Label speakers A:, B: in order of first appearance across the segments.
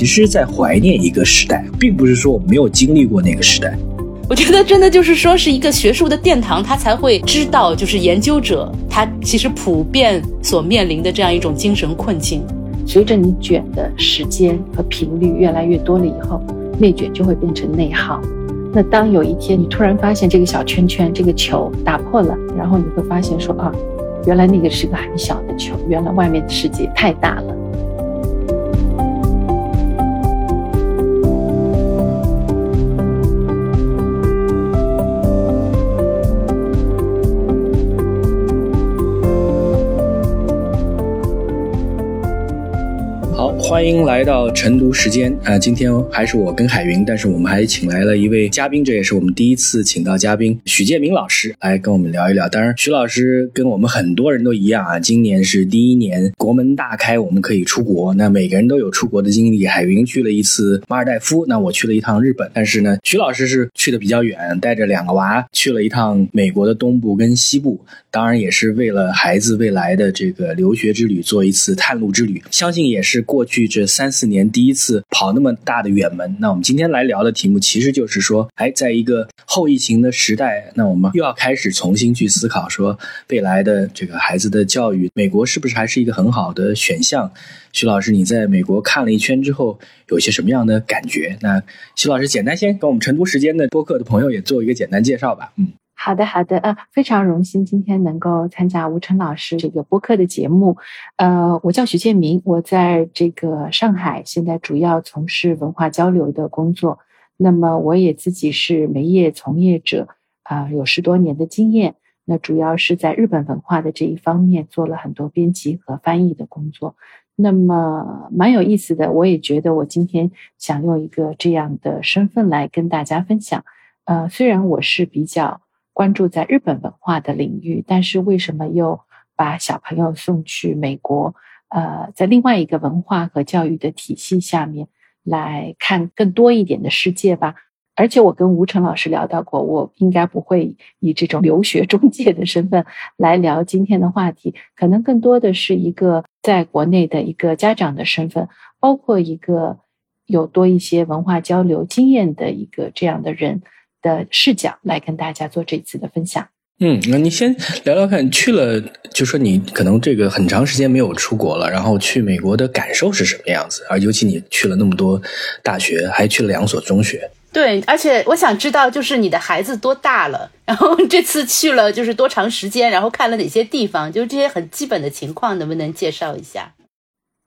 A: 其实在怀念一个时代，并不是说我们没有经历过那个时代。
B: 我觉得真的就是说是一个学术的殿堂，他才会知道，就是研究者他其实普遍所面临的这样一种精神困境。
C: 随着你卷的时间和频率越来越多了以后，内卷就会变成内耗。那当有一天你突然发现这个小圈圈、这个球打破了，然后你会发现说啊，原来那个是个很小的球，原来外面的世界太大了。
A: 欢迎来到晨读时间啊！今天还是我跟海云，但是我们还请来了一位嘉宾，这也是我们第一次请到嘉宾许建明老师来跟我们聊一聊。当然，许老师跟我们很多人都一样啊，今年是第一年国门大开，我们可以出国。那每个人都有出国的经历，海云去了一次马尔代夫，那我去了一趟日本。但是呢，许老师是去的比较远，带着两个娃去了一趟美国的东部跟西部，当然也是为了孩子未来的这个留学之旅做一次探路之旅。相信也是过去。这三四年第一次跑那么大的远门，那我们今天来聊的题目其实就是说，哎，在一个后疫情的时代，那我们又要开始重新去思考说，未来的这个孩子的教育，美国是不是还是一个很好的选项？徐老师，你在美国看了一圈之后，有些什么样的感觉？那徐老师简单先跟我们成都时间的播客的朋友也做一个简单介绍吧。嗯。
C: 好的，好的，呃，非常荣幸今天能够参加吴晨老师这个播客的节目。呃，我叫许建明，我在这个上海，现在主要从事文化交流的工作。那么我也自己是媒业从业者，啊，有十多年的经验。那主要是在日本文化的这一方面做了很多编辑和翻译的工作。那么蛮有意思的，我也觉得我今天想用一个这样的身份来跟大家分享。呃，虽然我是比较。关注在日本文化的领域，但是为什么又把小朋友送去美国？呃，在另外一个文化和教育的体系下面来看更多一点的世界吧。而且我跟吴成老师聊到过，我应该不会以这种留学中介的身份来聊今天的话题，可能更多的是一个在国内的一个家长的身份，包括一个有多一些文化交流经验的一个这样的人。的视角来跟大家做这次的分享。
A: 嗯，那你先聊聊看，去了就说你可能这个很长时间没有出国了，然后去美国的感受是什么样子？而尤其你去了那么多大学，还去了两所中学。
B: 对，而且我想知道，就是你的孩子多大了？然后这次去了就是多长时间？然后看了哪些地方？就是这些很基本的情况，能不能介绍一下？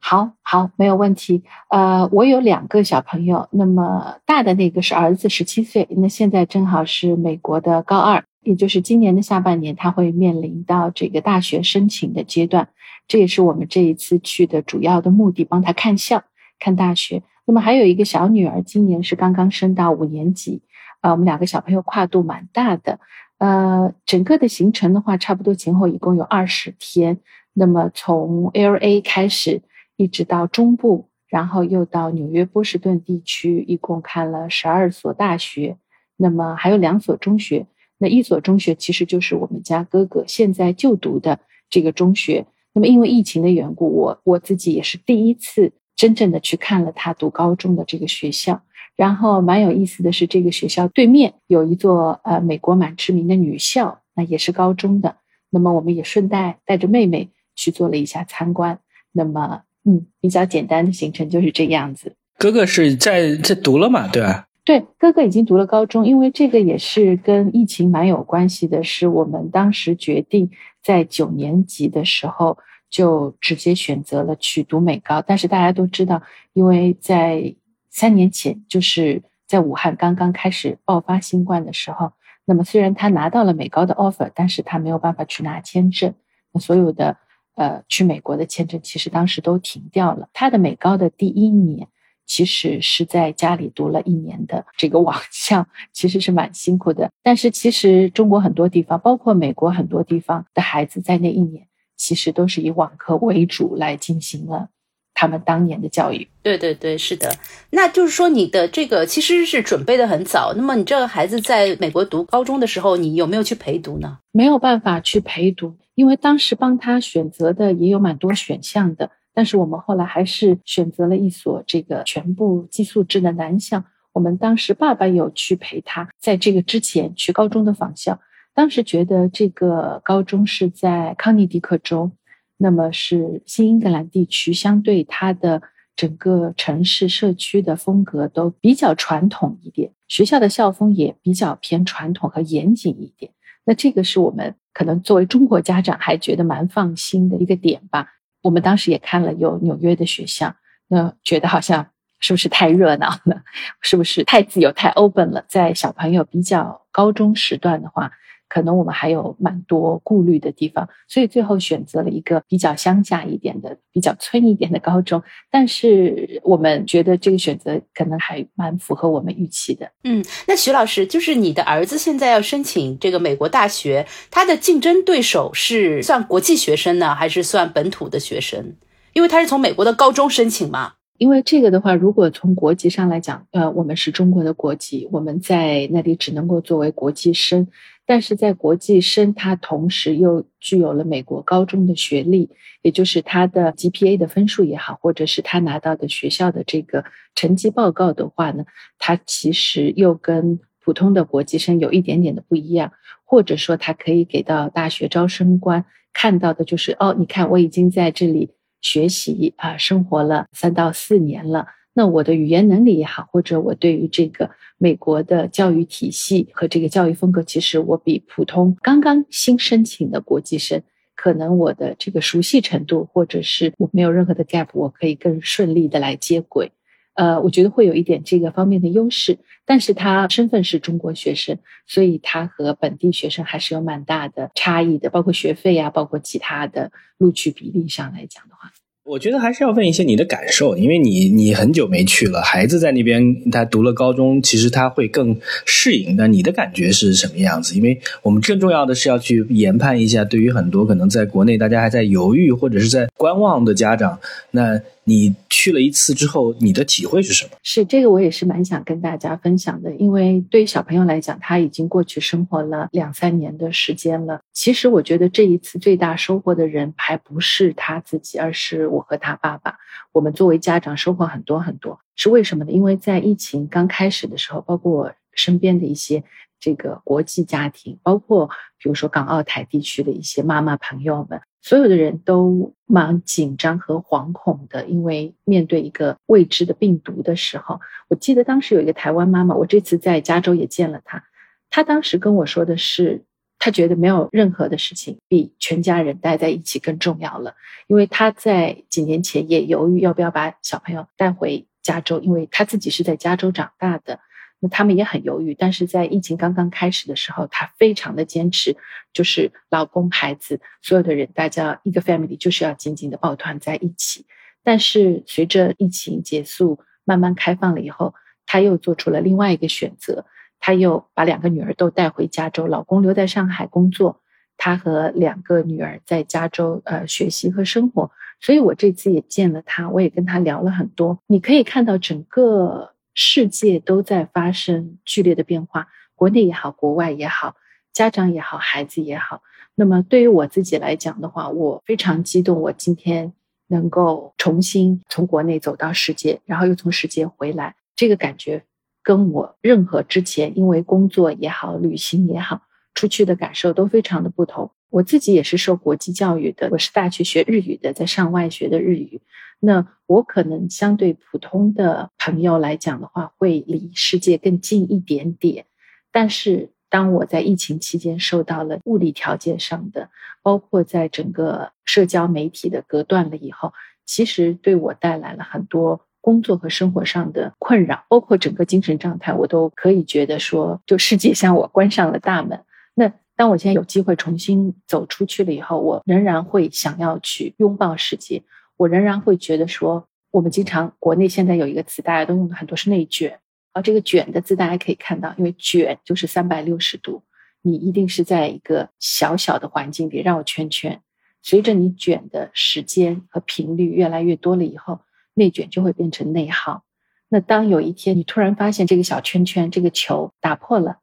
C: 好好，没有问题。呃，我有两个小朋友，那么大的那个是儿子，十七岁，那现在正好是美国的高二，也就是今年的下半年，他会面临到这个大学申请的阶段。这也是我们这一次去的主要的目的，帮他看校、看大学。那么还有一个小女儿，今年是刚刚升到五年级。呃，我们两个小朋友跨度蛮大的。呃，整个的行程的话，差不多前后一共有二十天。那么从 L A 开始。一直到中部，然后又到纽约波士顿地区，一共看了十二所大学，那么还有两所中学。那一所中学其实就是我们家哥哥现在就读的这个中学。那么因为疫情的缘故，我我自己也是第一次真正的去看了他读高中的这个学校。然后蛮有意思的是，这个学校对面有一座呃美国蛮知名的女校，那也是高中的。那么我们也顺带带着妹妹去做了一下参观。那么。嗯，比较简单的行程就是这样子。
A: 哥哥是在在读了嘛，对吧？
C: 对，哥哥已经读了高中，因为这个也是跟疫情蛮有关系的。是我们当时决定在九年级的时候就直接选择了去读美高，但是大家都知道，因为在三年前，就是在武汉刚刚开始爆发新冠的时候，那么虽然他拿到了美高的 offer，但是他没有办法去拿签证，那所有的。呃，去美国的签证其实当时都停掉了。他的美高的第一年，其实是在家里读了一年的这个网 校，其实是蛮辛苦的。但是其实中国很多地方，包括美国很多地方的孩子，在那一年其实都是以网课为主来进行了他们当年的教育。
B: 对对对，是的。那就是说，你的这个其实是准备的很早。那么你这个孩子在美国读高中的时候，你有没有去陪读呢？
C: 没有办法去陪读。因为当时帮他选择的也有蛮多选项的，但是我们后来还是选择了一所这个全部寄宿制的男校。我们当时爸爸有去陪他，在这个之前去高中的仿校。当时觉得这个高中是在康涅狄克州，那么是新英格兰地区，相对它的整个城市社区的风格都比较传统一点，学校的校风也比较偏传统和严谨一点。那这个是我们可能作为中国家长还觉得蛮放心的一个点吧。我们当时也看了有纽约的学校，那觉得好像是不是太热闹了？是不是太自由、太 open 了？在小朋友比较高中时段的话。可能我们还有蛮多顾虑的地方，所以最后选择了一个比较乡下一点的、比较村一点的高中。但是我们觉得这个选择可能还蛮符合我们预期的。
B: 嗯，那徐老师，就是你的儿子现在要申请这个美国大学，他的竞争对手是算国际学生呢，还是算本土的学生？因为他是从美国的高中申请嘛。
C: 因为这个的话，如果从国籍上来讲，呃，我们是中国的国籍，我们在那里只能够作为国际生。但是在国际生，他同时又具有了美国高中的学历，也就是他的 GPA 的分数也好，或者是他拿到的学校的这个成绩报告的话呢，他其实又跟普通的国际生有一点点的不一样，或者说他可以给到大学招生官看到的就是，哦，你看我已经在这里学习啊，生活了三到四年了。那我的语言能力也好，或者我对于这个美国的教育体系和这个教育风格，其实我比普通刚刚新申请的国际生，可能我的这个熟悉程度，或者是我没有任何的 gap，我可以更顺利的来接轨。呃，我觉得会有一点这个方面的优势。但是他身份是中国学生，所以他和本地学生还是有蛮大的差异的，包括学费呀，包括其他的录取比例上来讲的话。
A: 我觉得还是要问一些你的感受，因为你你很久没去了，孩子在那边他读了高中，其实他会更适应。那你的感觉是什么样子？因为我们更重要的是要去研判一下，对于很多可能在国内大家还在犹豫或者是在观望的家长，那。你去了一次之后，你的体会是什么？
C: 是这个，我也是蛮想跟大家分享的。因为对于小朋友来讲，他已经过去生活了两三年的时间了。其实我觉得这一次最大收获的人还不是他自己，而是我和他爸爸。我们作为家长收获很多很多，是为什么呢？因为在疫情刚开始的时候，包括我身边的一些这个国际家庭，包括比如说港澳台地区的一些妈妈朋友们。所有的人都蛮紧张和惶恐的，因为面对一个未知的病毒的时候，我记得当时有一个台湾妈妈，我这次在加州也见了她，她当时跟我说的是，她觉得没有任何的事情比全家人待在一起更重要了，因为她在几年前也犹豫要不要把小朋友带回加州，因为她自己是在加州长大的。那他们也很犹豫，但是在疫情刚刚开始的时候，他非常的坚持，就是老公、孩子，所有的人，大家一个 family 就是要紧紧的抱团在一起。但是随着疫情结束，慢慢开放了以后，他又做出了另外一个选择，他又把两个女儿都带回加州，老公留在上海工作，他和两个女儿在加州呃学习和生活。所以我这次也见了他，我也跟他聊了很多。你可以看到整个。世界都在发生剧烈的变化，国内也好，国外也好，家长也好，孩子也好。那么对于我自己来讲的话，我非常激动，我今天能够重新从国内走到世界，然后又从世界回来，这个感觉跟我任何之前因为工作也好、旅行也好出去的感受都非常的不同。我自己也是受国际教育的，我是大学学日语的，在上外学的日语。那我可能相对普通的朋友来讲的话，会离世界更近一点点。但是当我在疫情期间受到了物理条件上的，包括在整个社交媒体的隔断了以后，其实对我带来了很多工作和生活上的困扰，包括整个精神状态，我都可以觉得说，就世界向我关上了大门。那当我现在有机会重新走出去了以后，我仍然会想要去拥抱世界。我仍然会觉得说，我们经常国内现在有一个词，大家都用的很多是内卷，而这个卷的字大家可以看到，因为卷就是三百六十度，你一定是在一个小小的环境里绕圈圈，随着你卷的时间和频率越来越多了以后，内卷就会变成内耗。那当有一天你突然发现这个小圈圈这个球打破了，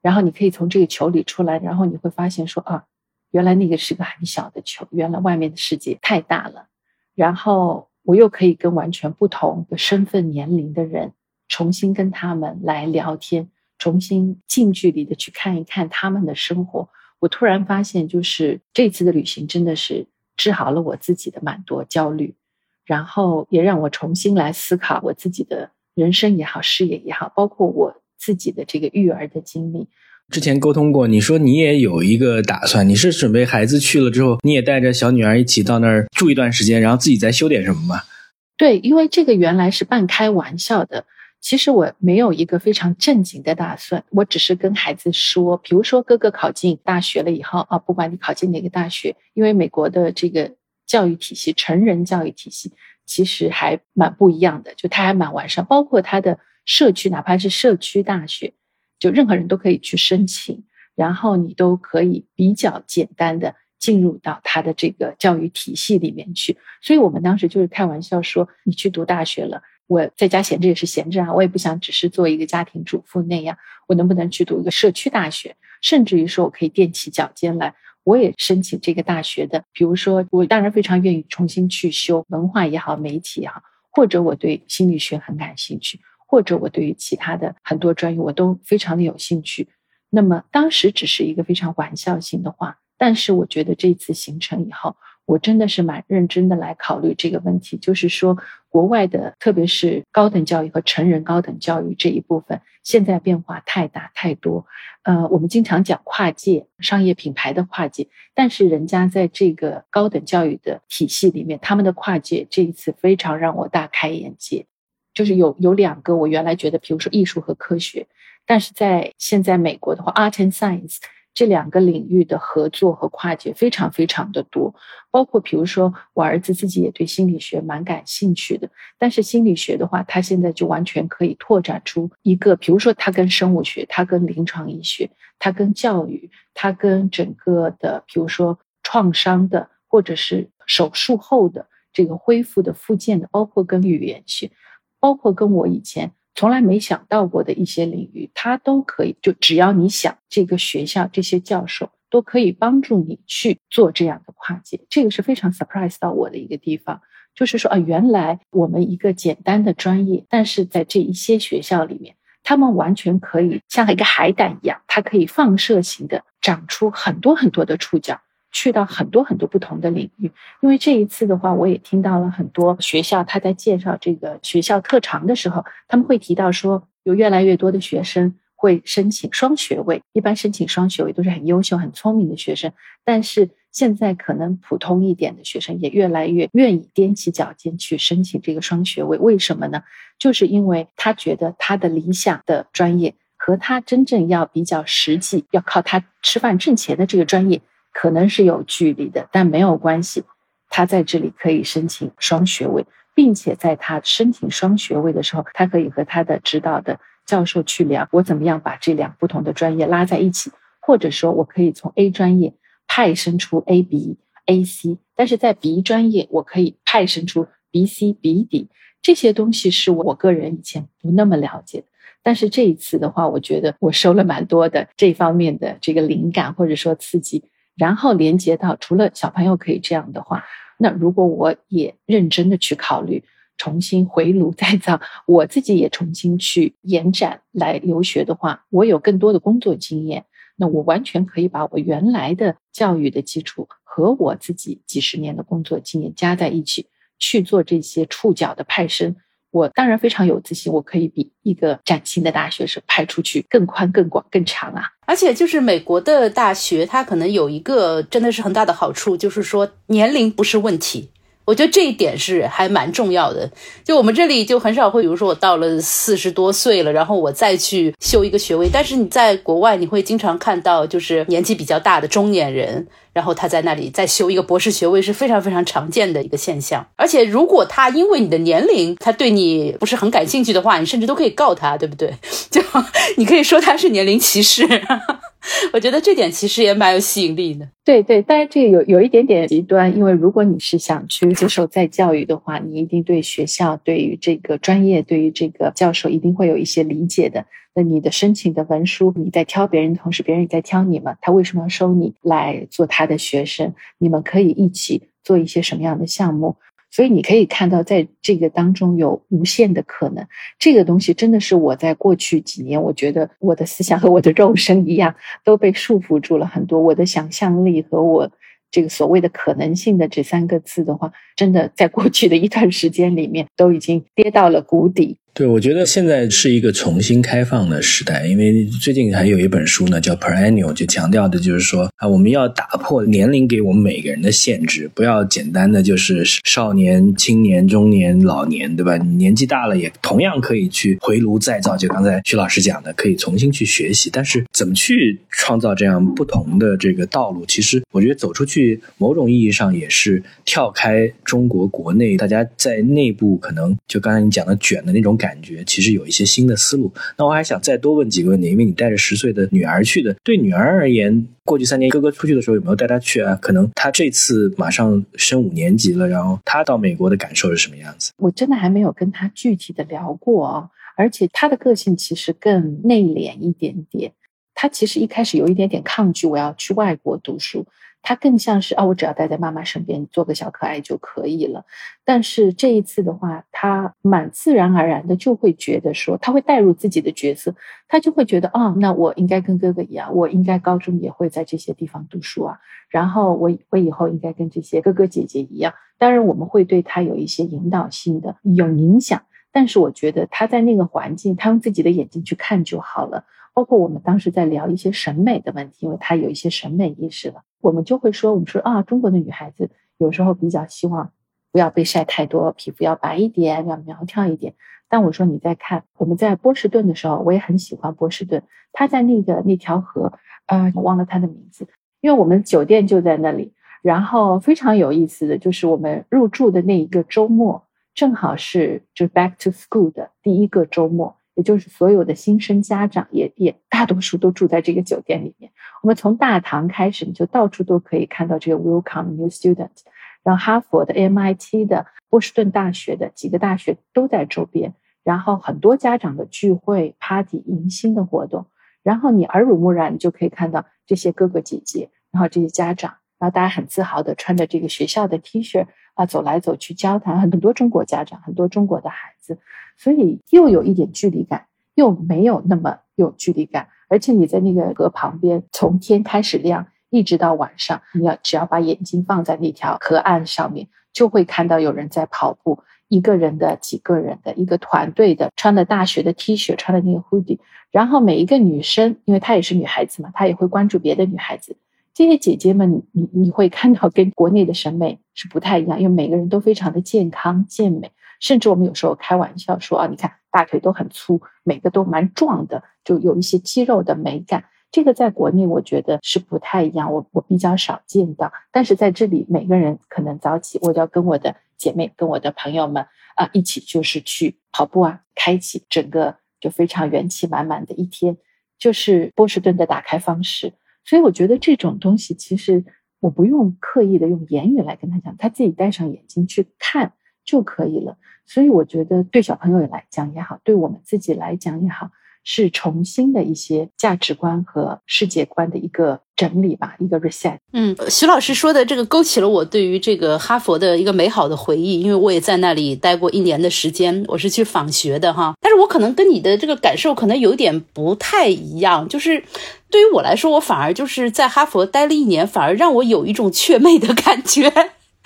C: 然后你可以从这个球里出来，然后你会发现说啊，原来那个是个很小的球，原来外面的世界太大了。然后我又可以跟完全不同的身份、年龄的人重新跟他们来聊天，重新近距离的去看一看他们的生活。我突然发现，就是这次的旅行真的是治好了我自己的蛮多焦虑，然后也让我重新来思考我自己的人生也好，事业也好，包括我自己的这个育儿的经历。
A: 之前沟通过，你说你也有一个打算，你是准备孩子去了之后，你也带着小女儿一起到那儿住一段时间，然后自己再修点什么吗？
C: 对，因为这个原来是半开玩笑的，其实我没有一个非常正经的打算，我只是跟孩子说，比如说哥哥考进大学了以后啊，不管你考进哪个大学，因为美国的这个教育体系，成人教育体系其实还蛮不一样的，就它还蛮完善，包括它的社区，哪怕是社区大学。就任何人都可以去申请，然后你都可以比较简单的进入到他的这个教育体系里面去。所以我们当时就是开玩笑说，你去读大学了，我在家闲着也是闲着啊，我也不想只是做一个家庭主妇那样，我能不能去读一个社区大学？甚至于说我可以踮起脚尖来，我也申请这个大学的。比如说，我当然非常愿意重新去修文化也好，媒体也好，或者我对心理学很感兴趣。或者我对于其他的很多专业我都非常的有兴趣，那么当时只是一个非常玩笑性的话，但是我觉得这次行程以后，我真的是蛮认真的来考虑这个问题，就是说国外的特别是高等教育和成人高等教育这一部分，现在变化太大太多，呃，我们经常讲跨界商业品牌的跨界，但是人家在这个高等教育的体系里面，他们的跨界这一次非常让我大开眼界。就是有有两个，我原来觉得，比如说艺术和科学，但是在现在美国的话，art and science 这两个领域的合作和跨界非常非常的多。包括比如说，我儿子自己也对心理学蛮感兴趣的，但是心理学的话，他现在就完全可以拓展出一个，比如说他跟生物学，他跟临床医学，他跟教育，他跟整个的，比如说创伤的，或者是手术后的这个恢复的复健的，包括跟语言学。包括跟我以前从来没想到过的一些领域，它都可以。就只要你想，这个学校这些教授都可以帮助你去做这样的跨界。这个是非常 surprise 到我的一个地方，就是说啊，原来我们一个简单的专业，但是在这一些学校里面，他们完全可以像一个海胆一样，它可以放射型的长出很多很多的触角。去到很多很多不同的领域，因为这一次的话，我也听到了很多学校他在介绍这个学校特长的时候，他们会提到说，有越来越多的学生会申请双学位。一般申请双学位都是很优秀、很聪明的学生，但是现在可能普通一点的学生也越来越愿意踮起脚尖去申请这个双学位。为什么呢？就是因为他觉得他的理想的专业和他真正要比较实际、要靠他吃饭挣钱的这个专业。可能是有距离的，但没有关系。他在这里可以申请双学位，并且在他申请双学位的时候，他可以和他的指导的教授去聊，我怎么样把这两不同的专业拉在一起，或者说我可以从 A 专业派生出 A、B、A、C，但是在 B 专业我可以派生出 B、C、B、D。这些东西是我个人以前不那么了解的，但是这一次的话，我觉得我收了蛮多的这方面的这个灵感或者说刺激。然后连接到，除了小朋友可以这样的话，那如果我也认真的去考虑，重新回炉再造，我自己也重新去延展来留学的话，我有更多的工作经验，那我完全可以把我原来的教育的基础和我自己几十年的工作经验加在一起，去做这些触角的派生。我当然非常有自信，我可以比一个崭新的大学生派出去更宽、更广、更长啊！
B: 而且就是美国的大学，它可能有一个真的是很大的好处，就是说年龄不是问题。我觉得这一点是还蛮重要的。就我们这里就很少会，比如说我到了四十多岁了，然后我再去修一个学位。但是你在国外，你会经常看到，就是年纪比较大的中年人，然后他在那里再修一个博士学位是非常非常常见的一个现象。而且如果他因为你的年龄，他对你不是很感兴趣的话，你甚至都可以告他，对不对？就你可以说他是年龄歧视。我觉得这点其实也蛮有吸引力的。
C: 对对，但是这个有有一点点极端，因为如果你是想去接受再教育的话，你一定对学校、对于这个专业、对于这个教授一定会有一些理解的。那你的申请的文书，你在挑别人的同时，别人也在挑你嘛？他为什么要收你来做他的学生？你们可以一起做一些什么样的项目？所以你可以看到，在这个当中有无限的可能。这个东西真的是我在过去几年，我觉得我的思想和我的肉身一样，都被束缚住了很多。我的想象力和我这个所谓的可能性的这三个字的话，真的在过去的一段时间里面都已经跌到了谷底。
A: 对，我觉得现在是一个重新开放的时代，因为最近还有一本书呢，叫《Perennial》，就强调的就是说啊，我们要打破年龄给我们每个人的限制，不要简单的就是少年、青年、中年、老年，对吧？你年纪大了也同样可以去回炉再造，就刚才徐老师讲的，可以重新去学习。但是怎么去创造这样不同的这个道路？其实我觉得走出去，某种意义上也是跳开中国国内，大家在内部可能就刚才你讲的卷的那种感。感觉其实有一些新的思路，那我还想再多问几个问题，因为你带着十岁的女儿去的，对女儿而言，过去三年哥哥出去的时候有没有带她去啊？可能她这次马上升五年级了，然后她到美国的感受是什么样子？
C: 我真的还没有跟她具体的聊过啊，而且她的个性其实更内敛一点点，她其实一开始有一点点抗拒我要去外国读书。他更像是啊，我只要待在妈妈身边，做个小可爱就可以了。但是这一次的话，他蛮自然而然的就会觉得说，他会带入自己的角色，他就会觉得啊，那我应该跟哥哥一样，我应该高中也会在这些地方读书啊。然后我我以后应该跟这些哥哥姐姐一样。当然，我们会对他有一些引导性的有影响，但是我觉得他在那个环境，他用自己的眼睛去看就好了。包括我们当时在聊一些审美的问题，因为他有一些审美意识了，我们就会说，我们说啊，中国的女孩子有时候比较希望不要被晒太多，皮肤要白一点，要苗条一点。但我说你在看我们在波士顿的时候，我也很喜欢波士顿，他在那个那条河，呃，我忘了他的名字，因为我们酒店就在那里。然后非常有意思的就是我们入住的那一个周末，正好是就 back to school 的第一个周末。也就是所有的新生家长也也大多数都住在这个酒店里面。我们从大堂开始，你就到处都可以看到这个 Welcome New Student，然后哈佛的、MIT 的、波士顿大学的几个大学都在周边。然后很多家长的聚会、party、迎新的活动，然后你耳濡目染，你就可以看到这些哥哥姐姐，然后这些家长，然后大家很自豪的穿着这个学校的 T 恤啊，走来走去交谈，很多中国家长，很多中国的孩子。所以又有一点距离感，又没有那么有距离感，而且你在那个河旁边，从天开始亮一直到晚上，你要只要把眼睛放在那条河岸上面，就会看到有人在跑步，一个人的、几个人的、一个团队的，穿的大学的 T 恤，穿的那个 hoodie，然后每一个女生，因为她也是女孩子嘛，她也会关注别的女孩子，这些姐姐们，你你会看到跟国内的审美是不太一样，因为每个人都非常的健康健美。甚至我们有时候开玩笑说啊，你看大腿都很粗，每个都蛮壮的，就有一些肌肉的美感。这个在国内我觉得是不太一样，我我比较少见到。但是在这里，每个人可能早起，我就要跟我的姐妹、跟我的朋友们啊一起，就是去跑步啊，开启整个就非常元气满满的一天，就是波士顿的打开方式。所以我觉得这种东西其实我不用刻意的用言语来跟他讲，他自己戴上眼睛去看。就可以了，所以我觉得对小朋友来讲也好，对我们自己来讲也好，是重新的一些价值观和世界观的一个整理吧，一个 reset。
B: 嗯，徐老师说的这个勾起了我对于这个哈佛的一个美好的回忆，因为我也在那里待过一年的时间，我是去访学的哈。但是我可能跟你的这个感受可能有点不太一样，就是对于我来说，我反而就是在哈佛待了一年，反而让我有一种雀妹的感觉。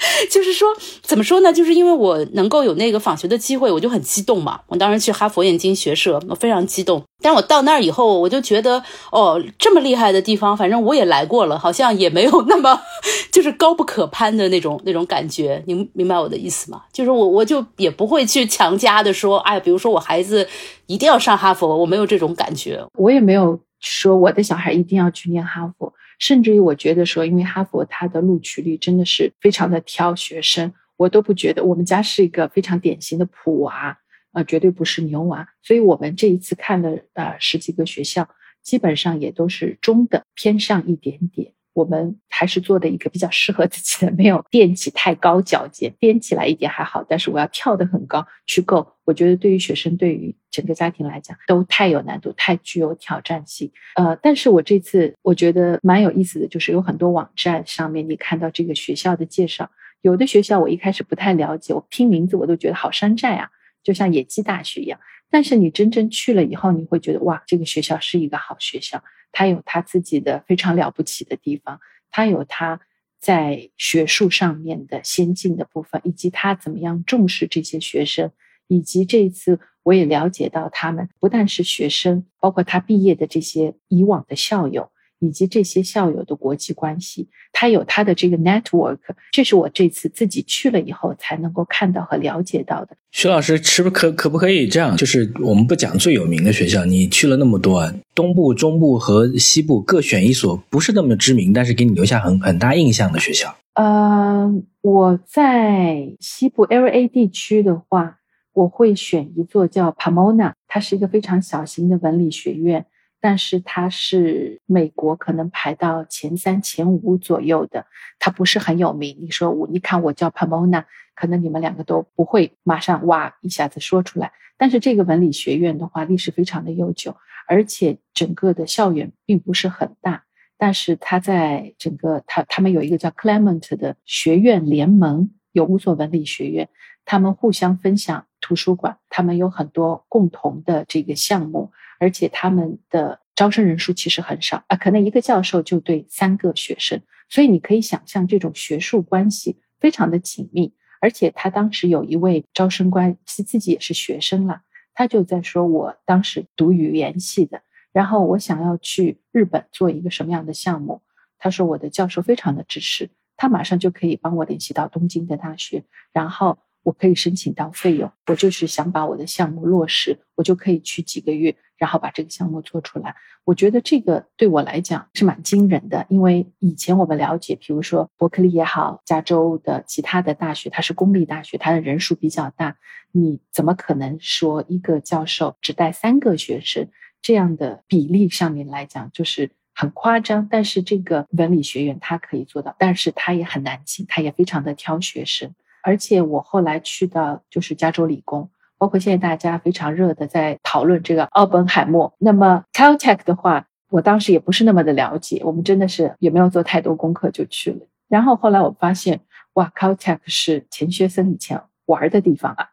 B: 就是说，怎么说呢？就是因为我能够有那个访学的机会，我就很激动嘛。我当时去哈佛燕京学社，我非常激动。但我到那儿以后，我就觉得，哦，这么厉害的地方，反正我也来过了，好像也没有那么 就是高不可攀的那种那种感觉。您明白我的意思吗？就是我我就也不会去强加的说，哎，比如说我孩子一定要上哈佛，我没有这种感觉。
C: 我也没有说我的小孩一定要去念哈佛。甚至于我觉得说，因为哈佛它的录取率真的是非常的挑学生，我都不觉得我们家是一个非常典型的普娃，啊，绝对不是牛娃。所以我们这一次看了呃十几个学校，基本上也都是中等偏上一点点。我们还是做的一个比较适合自己的，没有垫起太高脚尖，颠起来一点还好，但是我要跳得很高去够。我觉得对于学生，对于整个家庭来讲，都太有难度，太具有挑战性。呃，但是我这次我觉得蛮有意思的就是有很多网站上面你看到这个学校的介绍，有的学校我一开始不太了解，我听名字我都觉得好山寨啊，就像野鸡大学一样。但是你真正去了以后，你会觉得哇，这个学校是一个好学校，他有他自己的非常了不起的地方，他有他在学术上面的先进的部分，以及他怎么样重视这些学生，以及这一次我也了解到他们不但是学生，包括他毕业的这些以往的校友。以及这些校友的国际关系，他有他的这个 network，这是我这次自己去了以后才能够看到和了解到的。
A: 徐老师，是不是可可不可以这样？就是我们不讲最有名的学校，你去了那么多，东部、中部和西部各选一所不是那么知名，但是给你留下很很大印象的学校。
C: 呃，我在西部 LA 地区的话，我会选一座叫 Pomona，它是一个非常小型的文理学院。但是它是美国可能排到前三、前五左右的，它不是很有名。你说我，你看我叫 Pomona，可能你们两个都不会马上哇一下子说出来。但是这个文理学院的话，历史非常的悠久，而且整个的校园并不是很大。但是它在整个它他们有一个叫 Clement 的学院联盟，有五所文理学院，他们互相分享图书馆，他们有很多共同的这个项目。而且他们的招生人数其实很少啊，可能一个教授就对三个学生，所以你可以想象这种学术关系非常的紧密。而且他当时有一位招生官，是自己也是学生了，他就在说：“我当时读语言系的，然后我想要去日本做一个什么样的项目。”他说：“我的教授非常的支持，他马上就可以帮我联系到东京的大学，然后。”我可以申请到费用，我就是想把我的项目落实，我就可以去几个月，然后把这个项目做出来。我觉得这个对我来讲是蛮惊人的，因为以前我们了解，比如说伯克利也好，加州的其他的大学，它是公立大学，它的人数比较大，你怎么可能说一个教授只带三个学生？这样的比例上面来讲，就是很夸张。但是这个文理学院它可以做到，但是它也很难进，它也非常的挑学生。而且我后来去的就是加州理工，包括现在大家非常热的在讨论这个奥本海默。那么 Caltech 的话，我当时也不是那么的了解，我们真的是也没有做太多功课就去了。然后后来我发现，哇，Caltech 是钱学森以前玩的地方啊。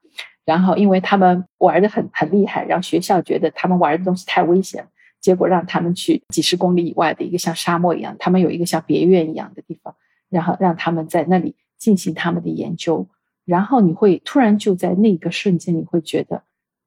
C: 然后因为他们玩的很很厉害，让学校觉得他们玩的东西太危险，结果让他们去几十公里以外的一个像沙漠一样，他们有一个像别院一样的地方，然后让他们在那里。进行他们的研究，然后你会突然就在那个瞬间，你会觉得，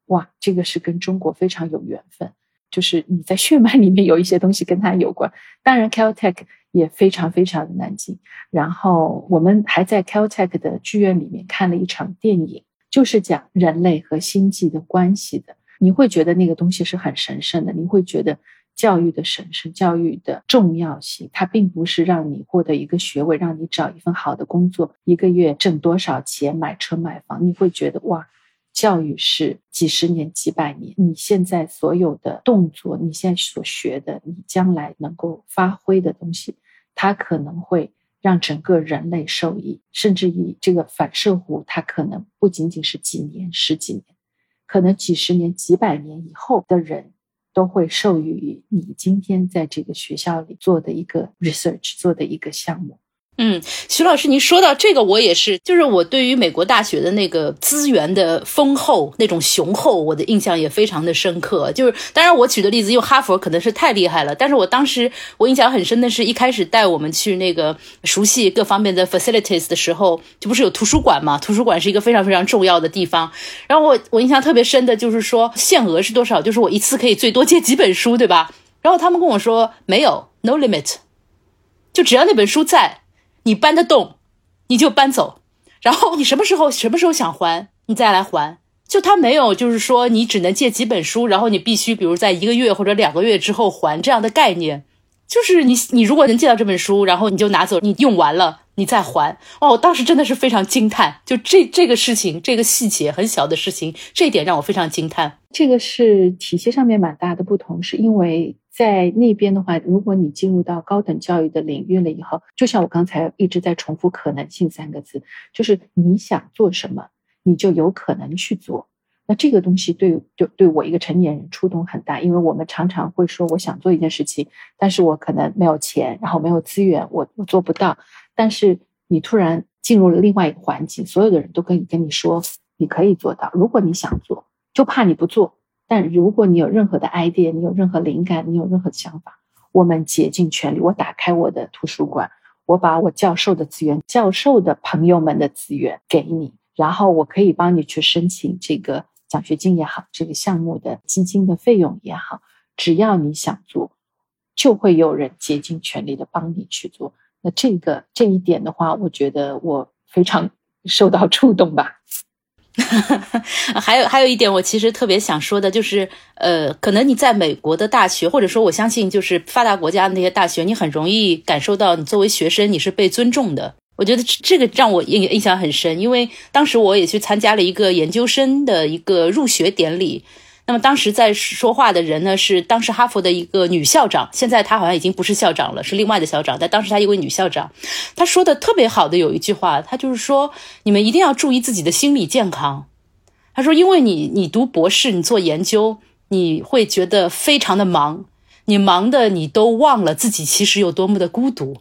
C: 哇，这个是跟中国非常有缘分，就是你在血脉里面有一些东西跟它有关。当然，Caltech 也非常非常的难进。然后我们还在 Caltech 的剧院里面看了一场电影，就是讲人类和星际的关系的。你会觉得那个东西是很神圣的，你会觉得。教育的审视，教育的重要性，它并不是让你获得一个学位，让你找一份好的工作，一个月挣多少钱，买车买房。你会觉得哇，教育是几十年、几百年，你现在所有的动作，你现在所学的，你将来能够发挥的东西，它可能会让整个人类受益，甚至于这个反射弧，它可能不仅仅是几年、十几年，可能几十年、几百年以后的人。都会授予你今天在这个学校里做的一个 research 做的一个项目。
B: 嗯，徐老师，您说到这个，我也是，就是我对于美国大学的那个资源的丰厚、那种雄厚，我的印象也非常的深刻。就是，当然我举的例子，因为哈佛可能是太厉害了，但是我当时我印象很深的是，一开始带我们去那个熟悉各方面的 facilities 的时候，就不是有图书馆嘛？图书馆是一个非常非常重要的地方。然后我我印象特别深的就是说，限额是多少？就是我一次可以最多借几本书，对吧？然后他们跟我说没有，no limit，就只要那本书在。你搬得动，你就搬走，然后你什么时候什么时候想还，你再来还。就他没有，就是说你只能借几本书，然后你必须比如在一个月或者两个月之后还这样的概念。就是你你如果能借到这本书，然后你就拿走，你用完了你再还。哦，我当时真的是非常惊叹，就这这个事情，这个细节很小的事情，这一点让我非常惊叹。
C: 这个是体系上面蛮大的不同，是因为。在那边的话，如果你进入到高等教育的领域了以后，就像我刚才一直在重复“可能性”三个字，就是你想做什么，你就有可能去做。那这个东西对就对我一个成年人触动很大，因为我们常常会说我想做一件事情，但是我可能没有钱，然后没有资源，我我做不到。但是你突然进入了另外一个环境，所有的人都可以跟你说你可以做到。如果你想做，就怕你不做。但如果你有任何的 idea，你有任何灵感，你有任何的想法，我们竭尽全力。我打开我的图书馆，我把我教授的资源、教授的朋友们的资源给你，然后我可以帮你去申请这个奖学金也好，这个项目的基金的费用也好。只要你想做，就会有人竭尽全力的帮你去做。那这个这一点的话，我觉得我非常受到触动吧。
B: 还有还有一点，我其实特别想说的，就是呃，可能你在美国的大学，或者说我相信就是发达国家的那些大学，你很容易感受到你作为学生你是被尊重的。我觉得这个让我印印象很深，因为当时我也去参加了一个研究生的一个入学典礼。那么当时在说话的人呢，是当时哈佛的一个女校长，现在她好像已经不是校长了，是另外的校长。但当时她一位女校长，她说的特别好的有一句话，她就是说，你们一定要注意自己的心理健康。她说，因为你你读博士，你做研究，你会觉得非常的忙，你忙的你都忘了自己其实有多么的孤独。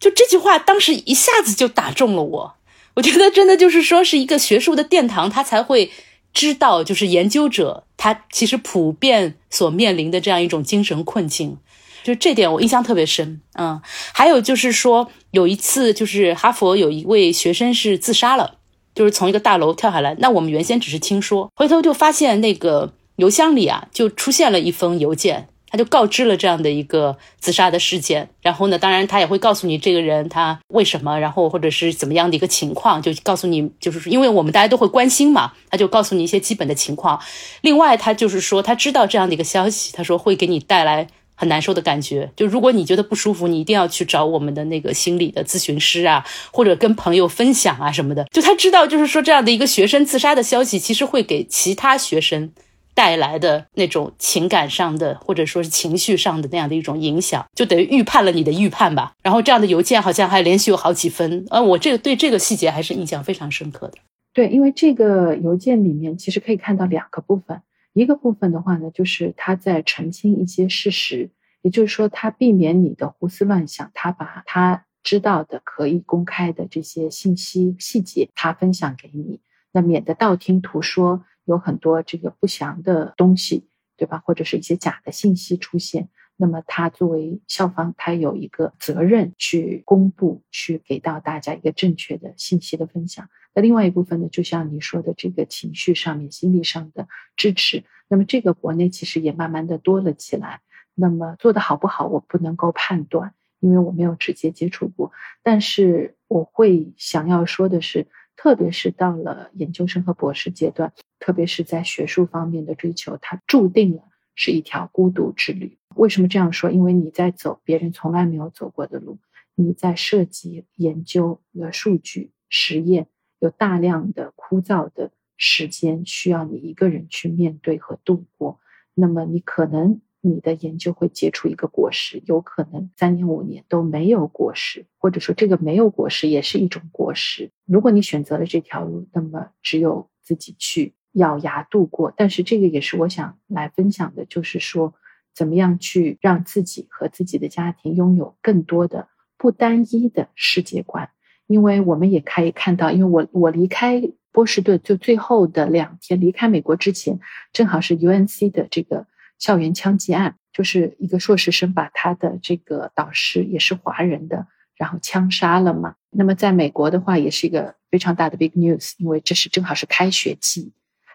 B: 就这句话，当时一下子就打中了我。我觉得真的就是说，是一个学术的殿堂，他才会。知道就是研究者，他其实普遍所面临的这样一种精神困境，就这点我印象特别深。嗯，还有就是说，有一次就是哈佛有一位学生是自杀了，就是从一个大楼跳下来。那我们原先只是听说，回头就发现那个邮箱里啊，就出现了一封邮件。他就告知了这样的一个自杀的事件，然后呢，当然他也会告诉你这个人他为什么，然后或者是怎么样的一个情况，就告诉你，就是，因为我们大家都会关心嘛，他就告诉你一些基本的情况。另外，他就是说他知道这样的一个消息，他说会给你带来很难受的感觉。就如果你觉得不舒服，你一定要去找我们的那个心理的咨询师啊，或者跟朋友分享啊什么的。就他知道，就是说这样的一个学生自杀的消息，其实会给其他学生。带来的那种情感上的，或者说是情绪上的那样的一种影响，就等于预判了你的预判吧。然后这样的邮件好像还连续有好几分，呃，我这个对这个细节还是印象非常深刻的。
C: 对，因为这个邮件里面其实可以看到两个部分，一个部分的话呢，就是他在澄清一些事实，也就是说他避免你的胡思乱想，他把他知道的可以公开的这些信息细节，他分享给你，那免得道听途说。有很多这个不祥的东西，对吧？或者是一些假的信息出现，那么他作为校方，他有一个责任去公布，去给到大家一个正确的信息的分享。那另外一部分呢，就像你说的，这个情绪上面、心理上的支持，那么这个国内其实也慢慢的多了起来。那么做的好不好，我不能够判断，因为我没有直接接触过。但是我会想要说的是。特别是到了研究生和博士阶段，特别是在学术方面的追求，它注定了是一条孤独之旅。为什么这样说？因为你在走别人从来没有走过的路，你在设计、研究的数据实验，有大量的枯燥的时间需要你一个人去面对和度过。那么你可能。你的研究会结出一个果实，有可能三年五年都没有果实，或者说这个没有果实也是一种果实。如果你选择了这条路，那么只有自己去咬牙度过。但是这个也是我想来分享的，就是说怎么样去让自己和自己的家庭拥有更多的不单一的世界观。因为我们也可以看到，因为我我离开波士顿就最后的两天离开美国之前，正好是 UNC 的这个。校园枪击案就是一个硕士生把他的这个导师也是华人的，然后枪杀了嘛。那么在美国的话，也是一个非常大的 big news，因为这是正好是开学季，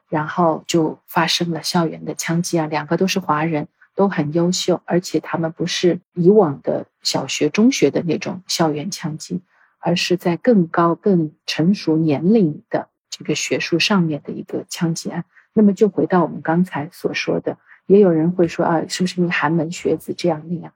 C: 然后就发生了校园的枪击案，两个都是华人，都很优秀，而且他们不是以往的小学、中学的那种校园枪击，而是在更高、更成熟年龄的这个学术上面的一个枪击案。那么就回到我们刚才所说的。也有人会说啊，是不是你寒门学子这样那样？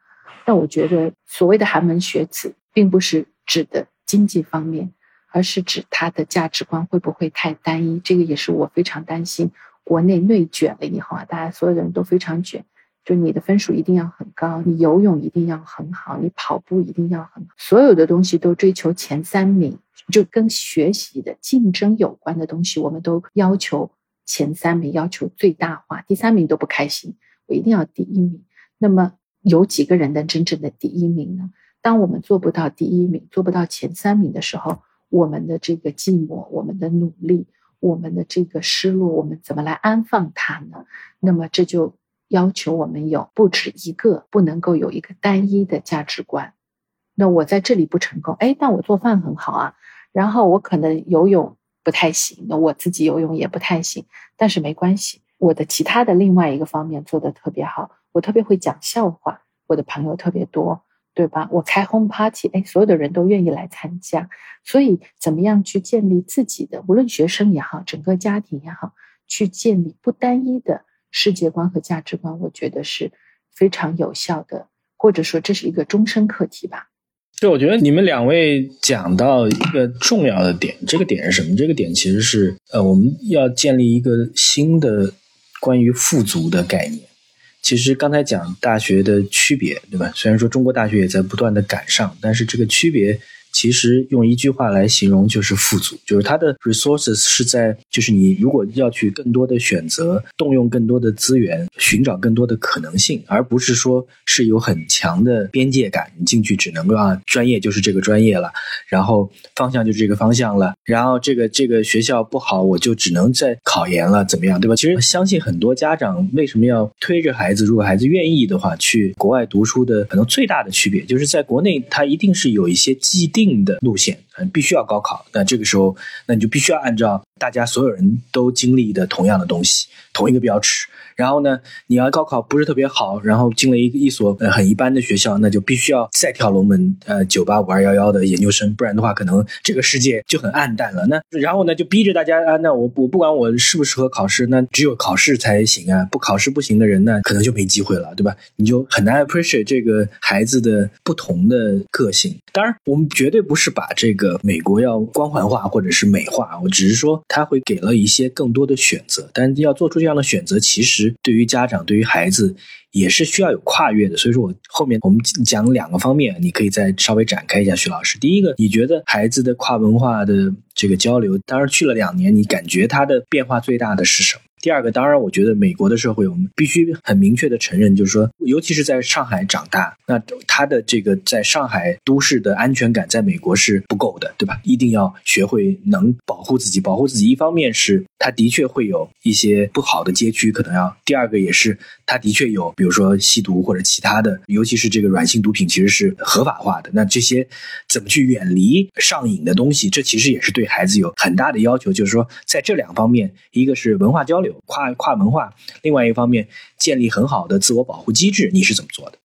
C: 但我觉得所谓的寒门学子，并不是指的经济方面，而是指他的价值观会不会太单一。这个也是我非常担心，国内内卷了以后啊，大家所有的人都非常卷，就你的分数一定要很高，你游泳一定要很好，你跑步一定要很好，所有的东西都追求前三名，就跟学习的竞争有关的东西，我们都要求。前三名要求最大化，第三名都不开心，我一定要第一名。那么有几个人的真正的第一名呢？当我们做不到第一名，做不到前三名的时候，我们的这个寂寞，我们的努力，我们的这个失落，我们怎么来安放它呢？那么这就要求我们有不止一个，不能够有一个单一的价值观。那我在这里不成功，哎，但我做饭很好啊，然后我可能游泳不太行，那我自己游泳也不太行，但是没关系，我的其他的另外一个方面做得特别好，我特别会讲笑话，我的朋友特别多。对吧？我开 home party，哎，所有的人都愿意来参加。所以，怎么样去建立自己的，无论学生也好，整个家庭也好，去建立不单一的世界观和价值观，我觉得是非常有效的，或者说这是一个终身课题吧。
A: 我觉得你们两位讲到一个重要的点，这个点是什么？这个点其实是，呃，我们要建立一个新的关于富足的概念。其实刚才讲大学的区别，对吧？虽然说中国大学也在不断的赶上，但是这个区别。其实用一句话来形容就是富足，就是它的 resources 是在，就是你如果要去更多的选择，动用更多的资源，寻找更多的可能性，而不是说是有很强的边界感，你进去只能够啊，专业就是这个专业了，然后方向就是这个方向了，然后这个这个学校不好，我就只能在考研了，怎么样，对吧？其实相信很多家长为什么要推着孩子，如果孩子愿意的话，去国外读书的可能最大的区别，就是在国内他一定是有一些既定。定的路线，嗯，必须要高考。那这个时候，那你就必须要按照大家所有人都经历的同样的东西，同一个标尺。然后呢，你要高考不是特别好，然后进了一个一所呃很一般的学校，那就必须要再跳龙门，呃，九八五二幺幺的研究生，不然的话，可能这个世界就很暗淡了。那 然后呢，就逼着大家啊，那我我不管我适不适合考试，那只有考试才行啊，不考试不行的人呢，可能就没机会了，对吧？你就很难 appreciate 这个孩子的不同的个性。当然，我们绝对不是把这个美国要光环化或者是美化，我只是说他会给了一些更多的选择，但要做出这样的选择，其实。对于家长，对于孩子，也是需要有跨越的。所以说我后面我们讲两个方面，你可以再稍微展开一下，徐老师。第一个，你觉得孩子的跨文化的这个交流，当然去了两年，你感觉他的变化最大的是什么？第二个，当然，我觉得美国的社会，我们必须很明确的承认，就是说，尤其是在上海长大，那他的这个在上海都市的安全感，在美国是不够的，对吧？一定要学会能保护自己，保护自己。一方面是他的确会有一些不好的街区可能要；第二个也是他的确有，比如说吸毒或者其他的，尤其是这个软性毒品其实是合法化的。那这些怎么去远离上瘾的东西？这其实也是对孩子有很大的要求。就是说，在这两方面，一个是文化交流。跨跨文化，另外一方面建立很好的自我保护机制，你是怎么做的？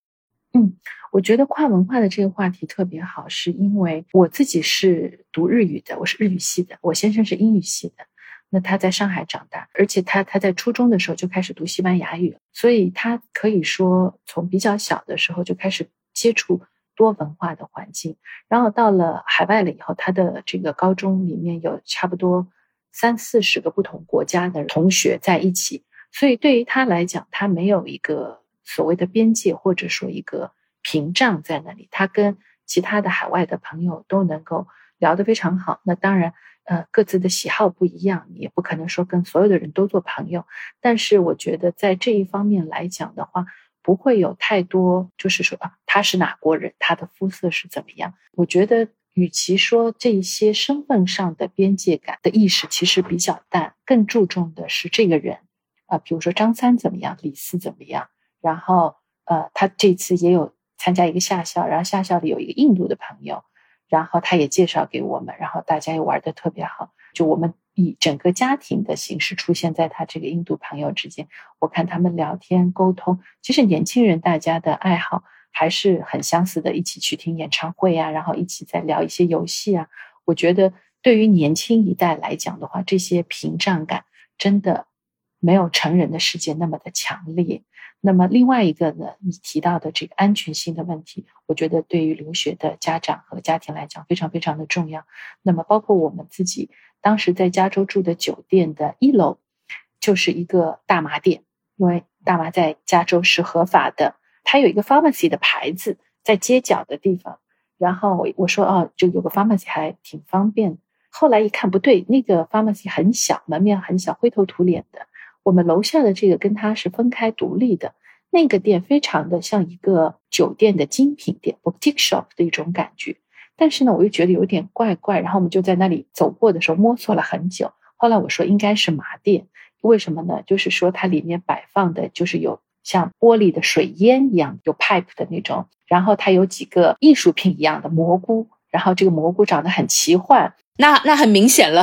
C: 嗯，我觉得跨文化的这个话题特别好，是因为我自己是读日语的，我是日语系的，我先生是英语系的。那他在上海长大，而且他他在初中的时候就开始读西班牙语，所以他可以说从比较小的时候就开始接触多文化的环境。然后到了海外了以后，他的这个高中里面有差不多。三四十个不同国家的同学在一起，所以对于他来讲，他没有一个所谓的边界或者说一个屏障在那里。他跟其他的海外的朋友都能够聊得非常好。那当然，呃，各自的喜好不一样，也不可能说跟所有的人都做朋友。但是我觉得在这一方面来讲的话，不会有太多，就是说啊，他是哪国人，他的肤色是怎么样？我觉得。与其说这些身份上的边界感的意识其实比较淡，更注重的是这个人啊，比如说张三怎么样，李四怎么样，然后呃，他这次也有参加一个夏校，然后夏校里有一个印度的朋友，然后他也介绍给我们，然后大家也玩的特别好，就我们以整个家庭的形式出现在他这个印度朋友之间，我看他们聊天沟通，其实年轻人大家的爱好。还是很相似的，一起去听演唱会啊，然后一起在聊一些游戏啊。我觉得对于年轻一代来讲的话，这些屏障感真的没有成人的世界那么的强烈。那么另外一个呢，你提到的这个安全性的问题，我觉得对于留学的家长和家庭来讲非常非常的重要。那么包括我们自己当时在加州住的酒店的一楼，就是一个大麻店，因为大麻在加州是合法的。它有一个 pharmacy 的牌子在街角的地方，然后我我说哦，就有个 pharmacy 还挺方便。后来一看不对，那个 pharmacy 很小，门面很小，灰头土脸的。我们楼下的这个跟它是分开独立的，那个店非常的像一个酒店的精品店 boutique shop 的一种感觉。但是呢，我又觉得有点怪怪，然后我们就在那里走过的时候摸索了很久。后来我说应该是麻店，为什么呢？就是说它里面摆放的就是有像玻璃的水烟一样有 pipe 的那种，然后它有几个艺术品一样的蘑菇，然后这个蘑菇长得很奇幻，
B: 那那很明显了，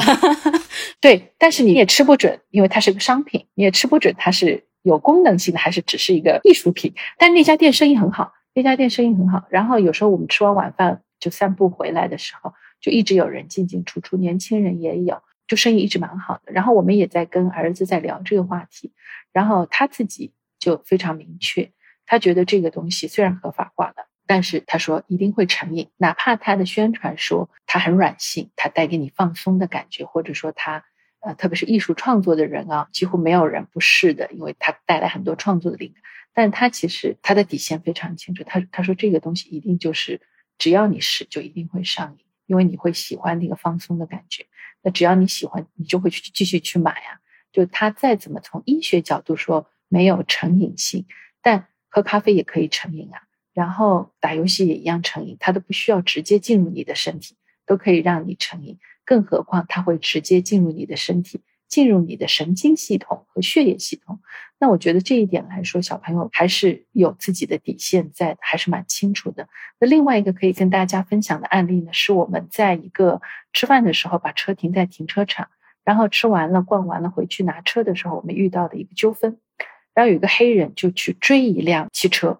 C: 对。但是你也吃不准，因为它是个商品，你也吃不准它是有功能性的还是只是一个艺术品。但那家店生意很好，那家店生意很好。然后有时候我们吃完晚饭就散步回来的时候，就一直有人进进出出，年轻人也有。就生意一直蛮好的，然后我们也在跟儿子在聊这个话题，然后他自己就非常明确，他觉得这个东西虽然合法化了，但是他说一定会成瘾，哪怕他的宣传说它很软性，它带给你放松的感觉，或者说他呃，特别是艺术创作的人啊，几乎没有人不是的，因为他带来很多创作的灵感，但他其实他的底线非常清楚，他他说这个东西一定就是只要你试就一定会上瘾，因为你会喜欢那个放松的感觉。那只要你喜欢，你就会去继续去买啊。就他再怎么从医学角度说没有成瘾性，但喝咖啡也可以成瘾啊。然后打游戏也一样成瘾，它都不需要直接进入你的身体，都可以让你成瘾。更何况它会直接进入你的身体，进入你的神经系统和血液系统。那我觉得这一点来说，小朋友还是有自己的底线在，还是蛮清楚的。那另外一个可以跟大家分享的案例呢，是我们在一个吃饭的时候把车停在停车场，然后吃完了逛完了回去拿车的时候，我们遇到的一个纠纷。然后有一个黑人就去追一辆汽车，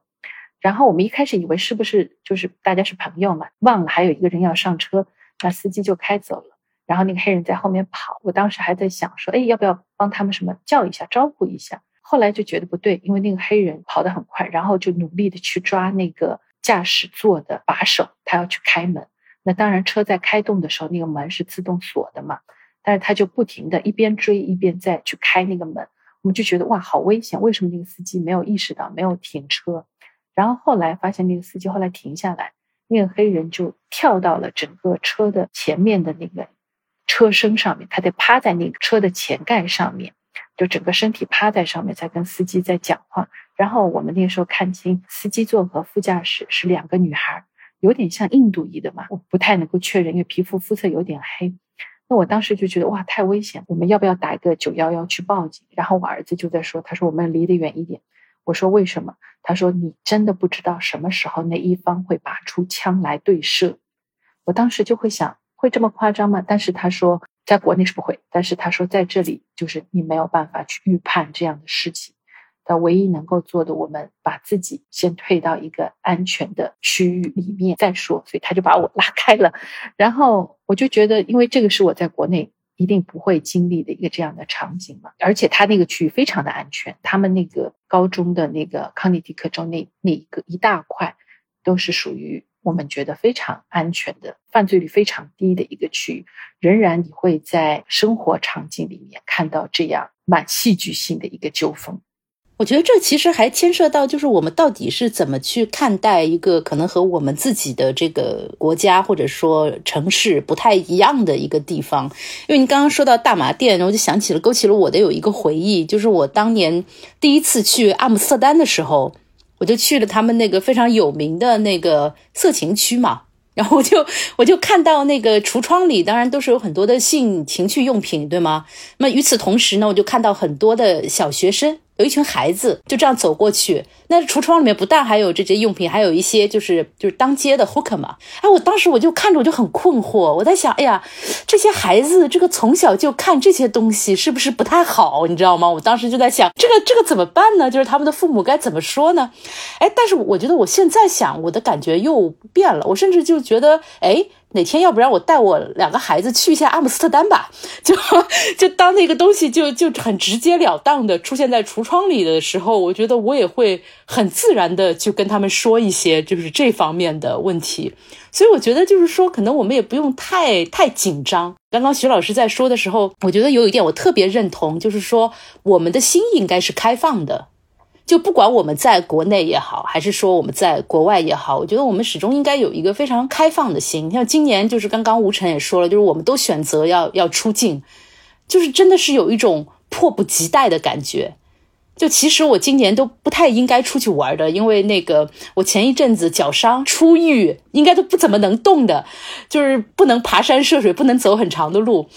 C: 然后我们一开始以为是不是就是大家是朋友嘛，忘了还有一个人要上车，那司机就开走了。然后那个黑人在后面跑，我当时还在想说，哎，要不要帮他们什么叫一下招呼一下？后来就觉得不对，因为那个黑人跑得很快，然后就努力的去抓那个驾驶座的把手，他要去开门。那当然，车在开动的时候，那个门是自动锁的嘛。但是他就不停的一边追一边再去开那个门，我们就觉得哇，好危险！为什么那个司机没有意识到没有停车？然后后来发现那个司机后来停下来，那个黑人就跳到了整个车的前面的那个车身上面，他得趴在那个车的前盖上面。就整个身体趴在上面，在跟司机在讲话。然后我们那个时候看清，司机座和副驾驶是两个女孩，有点像印度裔的嘛，我不太能够确认，因为皮肤肤色有点黑。那我当时就觉得哇，太危险，我们要不要打一个九幺幺去报警？然后我儿子就在说，他说我们离得远一点。我说为什么？他说你真的不知道什么时候那一方会拔出枪来对射。我当时就会想，会这么夸张吗？但是他说。在国内是不会，但是他说在这里就是你没有办法去预判这样的事情。他唯一能够做的，我们把自己先退到一个安全的区域里面再说。所以他就把我拉开了，然后我就觉得，因为这个是我在国内一定不会经历的一个这样的场景嘛，而且他那个区域非常的安全，他们那个高中的那个康尼迪克州那那一个一大块都是属于。我们觉得非常安全的、犯罪率非常低的一个区域，仍然你会在生活场景里面看到这样蛮戏剧性的一个纠纷。
B: 我觉得这其实还牵涉到，就是我们到底是怎么去看待一个可能和我们自己的这个国家或者说城市不太一样的一个地方。因为你刚刚说到大麻店，我就想起了，勾起了我的有一个回忆，就是我当年第一次去阿姆斯特丹的时候。我就去了他们那个非常有名的那个色情区嘛，然后我就我就看到那个橱窗里，当然都是有很多的性情趣用品，对吗？那与此同时呢，我就看到很多的小学生。有一群孩子就这样走过去，那橱窗里面不但还有这些用品，还有一些就是就是当街的 hooker 嘛。哎，我当时我就看着我就很困惑，我在想，哎呀，这些孩子这个从小就看这些东西是不是不太好？你知道吗？我当时就在想，这个这个怎么办呢？就是他们的父母该怎么说呢？哎，但是我觉得我现在想，我的感觉又变了，我甚至就觉得，哎。哪天要不然我带我两个孩子去一下阿姆斯特丹吧，就 就当那个东西就就很直截了当的出现在橱窗里的时候，我觉得我也会很自然的就跟他们说一些就是这方面的问题，所以我觉得就是说可能我们也不用太太紧张。刚刚徐老师在说的时候，我觉得有一点我特别认同，就是说我们的心应该是开放的。就不管我们在国内也好，还是说我们在国外也好，我觉得我们始终应该有一个非常开放的心。像今年，就是刚刚吴晨也说了，就是我们都选择要要出境，就是真的是有一种迫不及待的感觉。就其实我今年都不太应该出去玩的，因为那个我前一阵子脚伤初愈，应该都不怎么能动的，就是不能爬山涉水，不能走很长的路。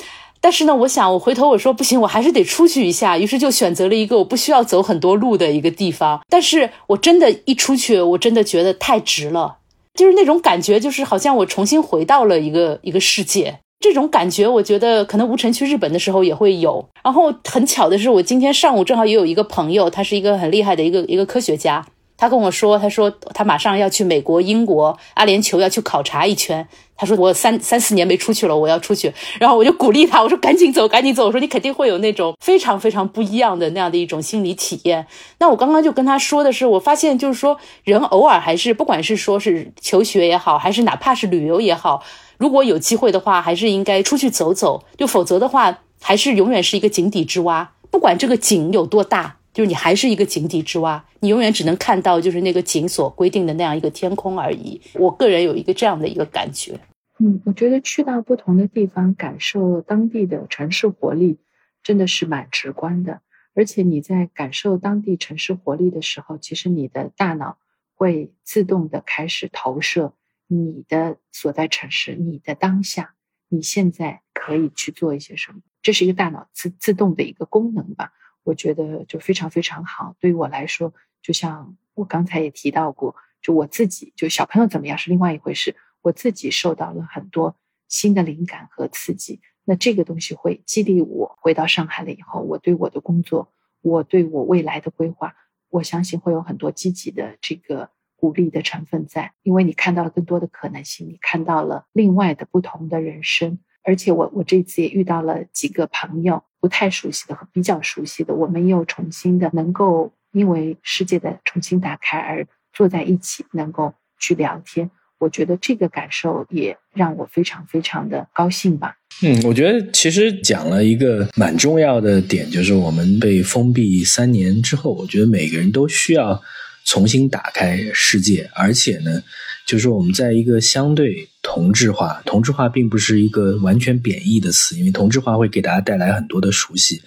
B: 但是呢，我想我回头我说不行，我还是得出去一下，于是就选择了一个我不需要走很多路的一个地方。但是我真的，一出去，我真的觉得太值了，就是那种感觉，就是好像我重新回到了一个一个世界。这种感觉，我觉得可能吴晨去日本的时候也会有。然后很巧的是，我今天上午正好也有一个朋友，他是一个很厉害的一个一个科学家。他跟我说，他说他马上要去美国、英国、阿联酋要去考察一圈。他说我三三四年没出去了，我要出去。然后我就鼓励他，我说赶紧走，赶紧走。我说你肯定会有那种非常非常不一样的那样的一种心理体验。那我刚刚就跟他说的是，我发现就是说，人偶尔还是不管是说是求学也好，还是哪怕是旅游也好，如果有机会的话，还是应该出去走走。就否则的话，还是永远是一个井底之蛙，不管这个井有多大。就是你还是一个井底之蛙，你永远只能看到就是那个井所规定的那样一个天空而已。我个人有一个这样的一个感觉。
C: 嗯，我觉得去到不同的地方，感受当地的城市活力，真的是蛮直观的。而且你在感受当地城市活力的时候，其实你的大脑会自动的开始投射你的所在城市、你的当下，你现在可以去做一些什么。这是一个大脑自自动的一个功能吧。我觉得就非常非常好。对于我来说，就像我刚才也提到过，就我自己，就小朋友怎么样是另外一回事。我自己受到了很多新的灵感和刺激，那这个东西会激励我。回到上海了以后，我对我的工作，我对我未来的规划，我相信会有很多积极的这个鼓励的成分在。因为你看到了更多的可能性，你看到了另外的不同的人生。而且我我这次也遇到了几个朋友，不太熟悉的和比较熟悉的，我们又重新的能够因为世界的重新打开而坐在一起，能够去聊天。我觉得这个感受也让我非常非常的高兴吧。
A: 嗯，我觉得其实讲了一个蛮重要的点，就是我们被封闭三年之后，我觉得每个人都需要。重新打开世界，而且呢，就是我们在一个相对同质化，同质化并不是一个完全贬义的词，因为同质化会给大家带来很多的熟悉，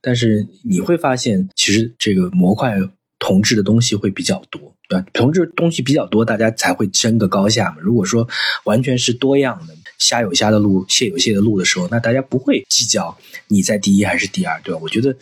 A: 但是你会发现，其实这个模块同质的东西会比较多，对吧？同质东西比较多，大家才会争个高下嘛。如果说完全是多样的。虾有虾的路，蟹有蟹的路的时候，那大家不会计较你在第一还是第二，对吧？我觉得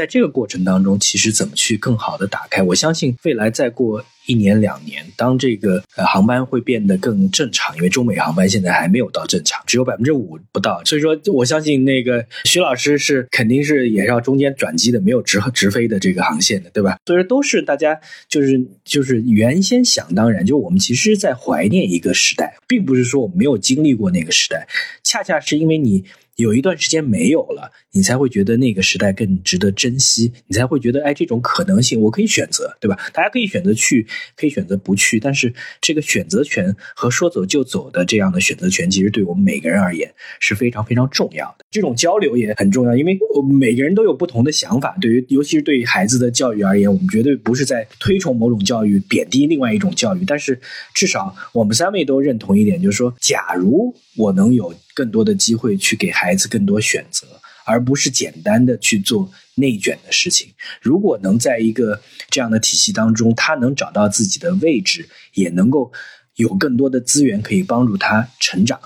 A: 在这个过程当中，其实怎么去更好的打开，我相信未来再过。一年两年，当这个呃航班会变得更正常，因为中美航班现在还没有到正常，只有百分之五不到，所以说我相信那个徐老师是肯定是也要中间转机的，没有直直飞的这个航线的，对吧？所以说都是大家就是就是原先想当然，就我们其实在怀念一个时代，并不是说我们没有经历过那个时代，恰恰是因为你。有一段时间没有了，你才会觉得那个时代更值得珍惜，你才会觉得，哎，这种可能性我可以选择，对吧？大家可以选择去，可以选择不去，但是这个选择权和说走就走的这样的选择权，其实对我们每个人而言是非常非常重要的。这种交流也很重要，因为每个人都有不同的想法。对于，尤其是对于孩子的教育而言，我们绝对不是在推崇某种教育，贬低另外一种教育。但是，至少我们三位都认同一点，就是说，假如我能有。更多的机会去给孩子更多选择，而不是简单的去做内卷的事情。如果能在一个这样的体系当中，他能找到自己的位置，也能够有更多的资源可以帮助他成长。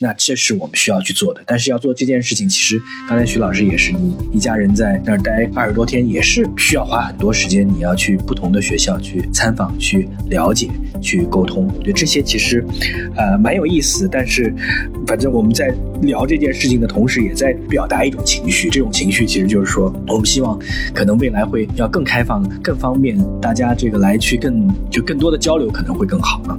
A: 那这是我们需要去做的，但是要做这件事情，其实刚才徐老师也是，你一家人在那儿待二十多天，也是需要花很多时间。你要去不同的学校去参访、去了解、去沟通。我觉得这些其实，呃，蛮有意思。但是，反正我们在聊这件事情的同时，也在表达一种情绪。这种情绪其实就是说，我们希望可能未来会要更开放、更方便，大家这个来去更就更多的交流，可能会更好啊。